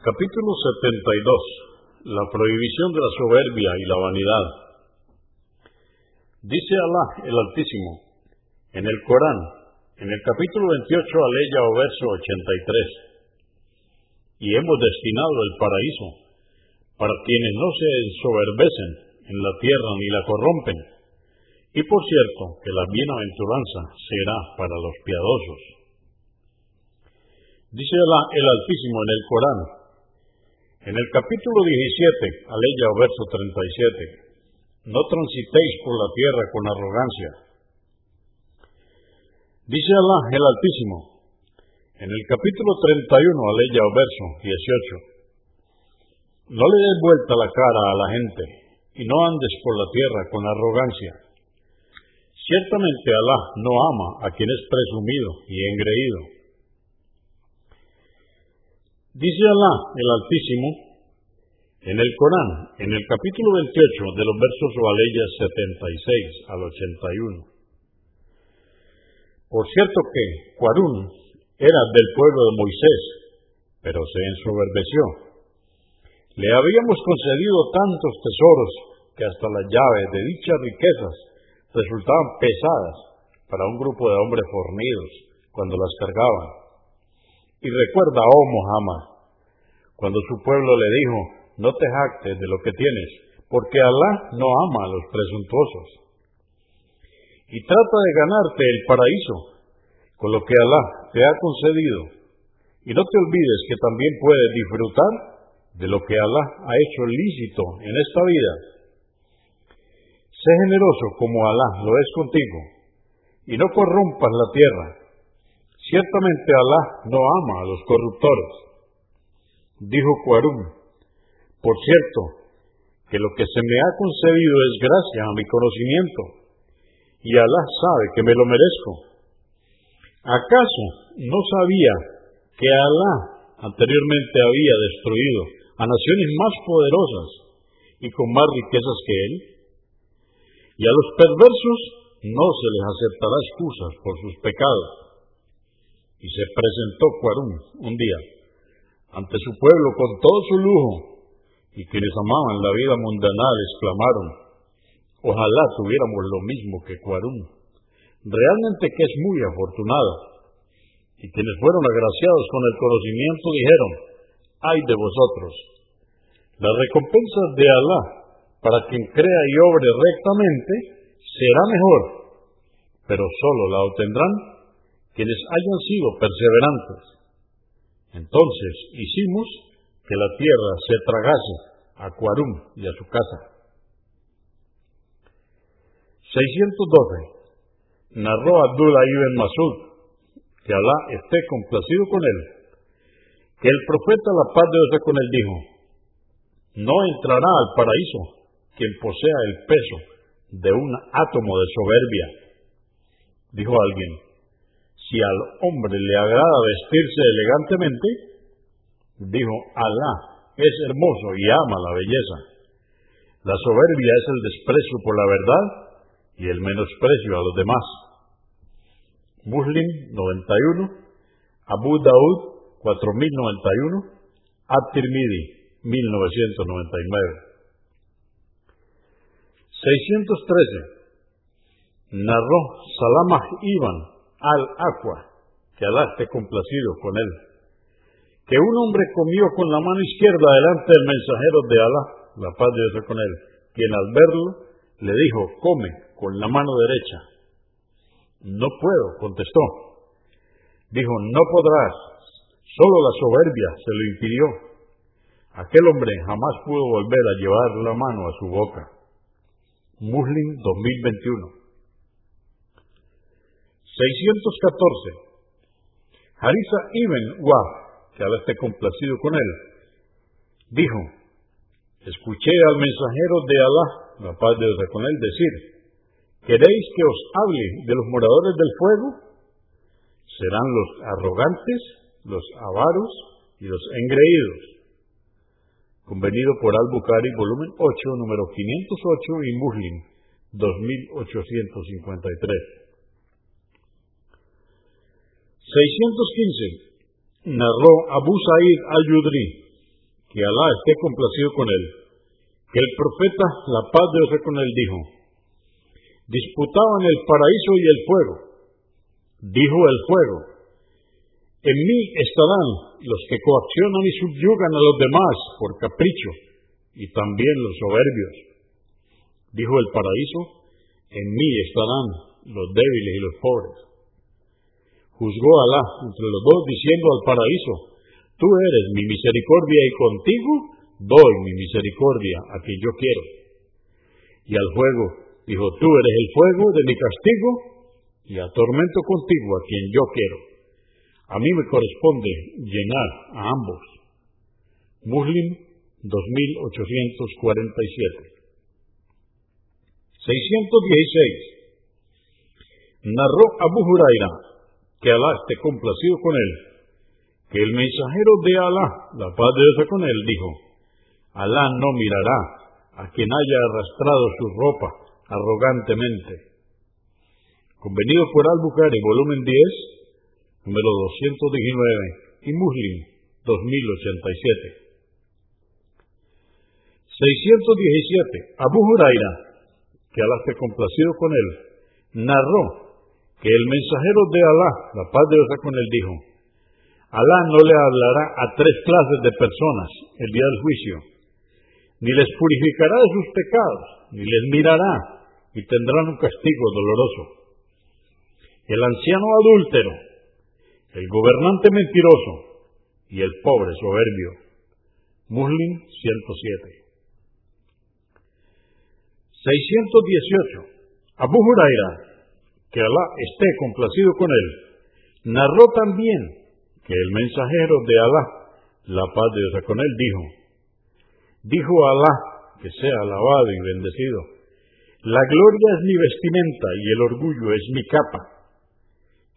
Capítulo 72. La prohibición de la soberbia y la vanidad. Dice Alá el Altísimo en el Corán, en el capítulo 28, aleya o verso 83. Y hemos destinado el paraíso para quienes no se ensoberbecen en la tierra ni la corrompen. Y por cierto que la bienaventuranza será para los piadosos. Dice Alá el Altísimo en el Corán, en el capítulo 17, aleya o verso 37, no transitéis por la tierra con arrogancia. Dice Alá el Altísimo, en el capítulo 31, aleya o verso 18, no le des vuelta la cara a la gente y no andes por la tierra con arrogancia. Ciertamente Alá no ama a quien es presumido y engreído. Dice Alá, el Altísimo, en el Corán, en el capítulo 28 de los versos Oaleyas 76 al 81. Por cierto que Cuarún era del pueblo de Moisés, pero se ensoberbeció. Le habíamos concedido tantos tesoros que hasta las llaves de dichas riquezas resultaban pesadas para un grupo de hombres fornidos cuando las cargaban. Y recuerda, oh Muhammad, cuando su pueblo le dijo, no te jactes de lo que tienes, porque Alá no ama a los presuntuosos. Y trata de ganarte el paraíso con lo que Alá te ha concedido. Y no te olvides que también puedes disfrutar de lo que Alá ha hecho lícito en esta vida. Sé generoso como Alá lo es contigo, y no corrompas la tierra Ciertamente Alá no ama a los corruptores. Dijo Cuarum, por cierto, que lo que se me ha concedido es gracias a mi conocimiento, y Alá sabe que me lo merezco. ¿Acaso no sabía que Alá anteriormente había destruido a naciones más poderosas y con más riquezas que él? Y a los perversos no se les aceptará excusas por sus pecados y se presentó Cuarún un día ante su pueblo con todo su lujo, y quienes amaban la vida mundanal exclamaron, ojalá tuviéramos lo mismo que Cuarún. Realmente que es muy afortunado. Y quienes fueron agraciados con el conocimiento dijeron, ay de vosotros, la recompensa de Alá para quien crea y obre rectamente será mejor, pero solo la obtendrán quienes hayan sido perseverantes. Entonces hicimos que la tierra se tragase a Cuarum y a su casa. 612. Narró Abdullah ibn Masud, que Alá esté complacido con él, que el profeta, la paz de Dios con él, dijo, no entrará al paraíso quien posea el peso de un átomo de soberbia. Dijo alguien, si al hombre le agrada vestirse elegantemente, dijo, Alá es hermoso y ama la belleza. La soberbia es el desprecio por la verdad y el menosprecio a los demás. Muslim 91, Abu Daud 4091, At-Tirmidhi 1999. 613. Narró Salamah Ibn al aqua, que Alá esté complacido con él, que un hombre comió con la mano izquierda delante del mensajero de Alá, la paz de Dios con él, quien al verlo le dijo, come con la mano derecha. No puedo, contestó. Dijo, no podrás, solo la soberbia se lo impidió. Aquel hombre jamás pudo volver a llevar la mano a su boca. Muslim 2021 614. Harisa ibn Wah, que Alá esté complacido con él, dijo, escuché al mensajero de Alá, la paz de Dios con él, decir, ¿queréis que os hable de los moradores del fuego? Serán los arrogantes, los avaros y los engreídos. Convenido por Al-Bukhari, volumen 8, número 508 y Muslim, 2853. 615. Narró Abu Sa'id al-Yudri, que Alá esté complacido con él, que el profeta, la paz de Dios con él, dijo, disputaban el paraíso y el fuego. Dijo el fuego, en mí estarán los que coaccionan y subyugan a los demás por capricho, y también los soberbios. Dijo el paraíso, en mí estarán los débiles y los pobres. Juzgó Alá entre los dos diciendo al paraíso, tú eres mi misericordia y contigo doy mi misericordia a quien yo quiero. Y al fuego dijo, tú eres el fuego de mi castigo y atormento contigo a quien yo quiero. A mí me corresponde llenar a ambos. Muslim 2847. 616. Narró Abu Huraira, que Alá esté complacido con él, que el mensajero de Alá, la paz de Dios con él, dijo, Alá no mirará a quien haya arrastrado su ropa arrogantemente. Convenido por Al-Bukhari, volumen 10, número 219, y Muslim, 2087. 617. Abu Huraira, que Alá esté complacido con él, narró que el mensajero de Alá, la paz de Dios con él, dijo, Alá no le hablará a tres clases de personas el día del juicio, ni les purificará de sus pecados, ni les mirará, y tendrán un castigo doloroso. El anciano adúltero, el gobernante mentiroso y el pobre soberbio. Muslim 107. 618. Abu Huraira, que Alá esté complacido con él, narró también que el mensajero de Alá, la paz de Dios con él, dijo, dijo Alá, que sea alabado y bendecido, la gloria es mi vestimenta y el orgullo es mi capa.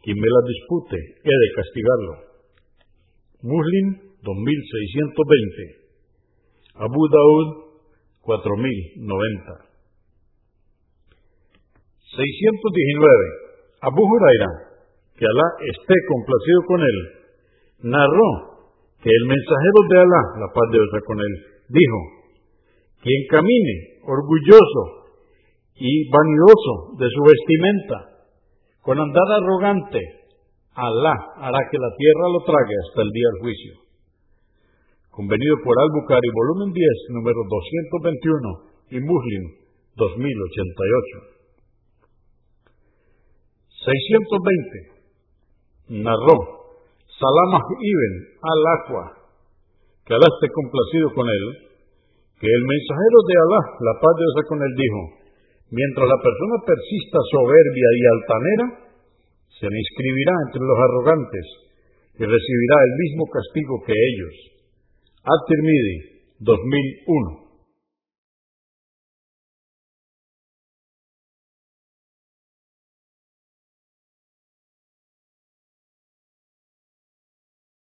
Quien me la dispute, he de castigarlo. Muslim 2620. Abu Daud 4090. 619. Abu Huraira, que Alá esté complacido con él, narró que el mensajero de Alá, la paz de Dios con él, dijo, quien camine orgulloso y vanidoso de su vestimenta, con andar arrogante, Alá hará que la tierra lo trague hasta el día del juicio. Convenido por Al-Bukhari, volumen 10, número 221, y Muslim 2088. 620. Narró Salamah ibn al-Aqwa, que Alá esté complacido con él, que el mensajero de Alá, la paz de Dios con él, dijo, mientras la persona persista soberbia y altanera, se le inscribirá entre los arrogantes y recibirá el mismo castigo que ellos. At-Tirmidhi, 2001.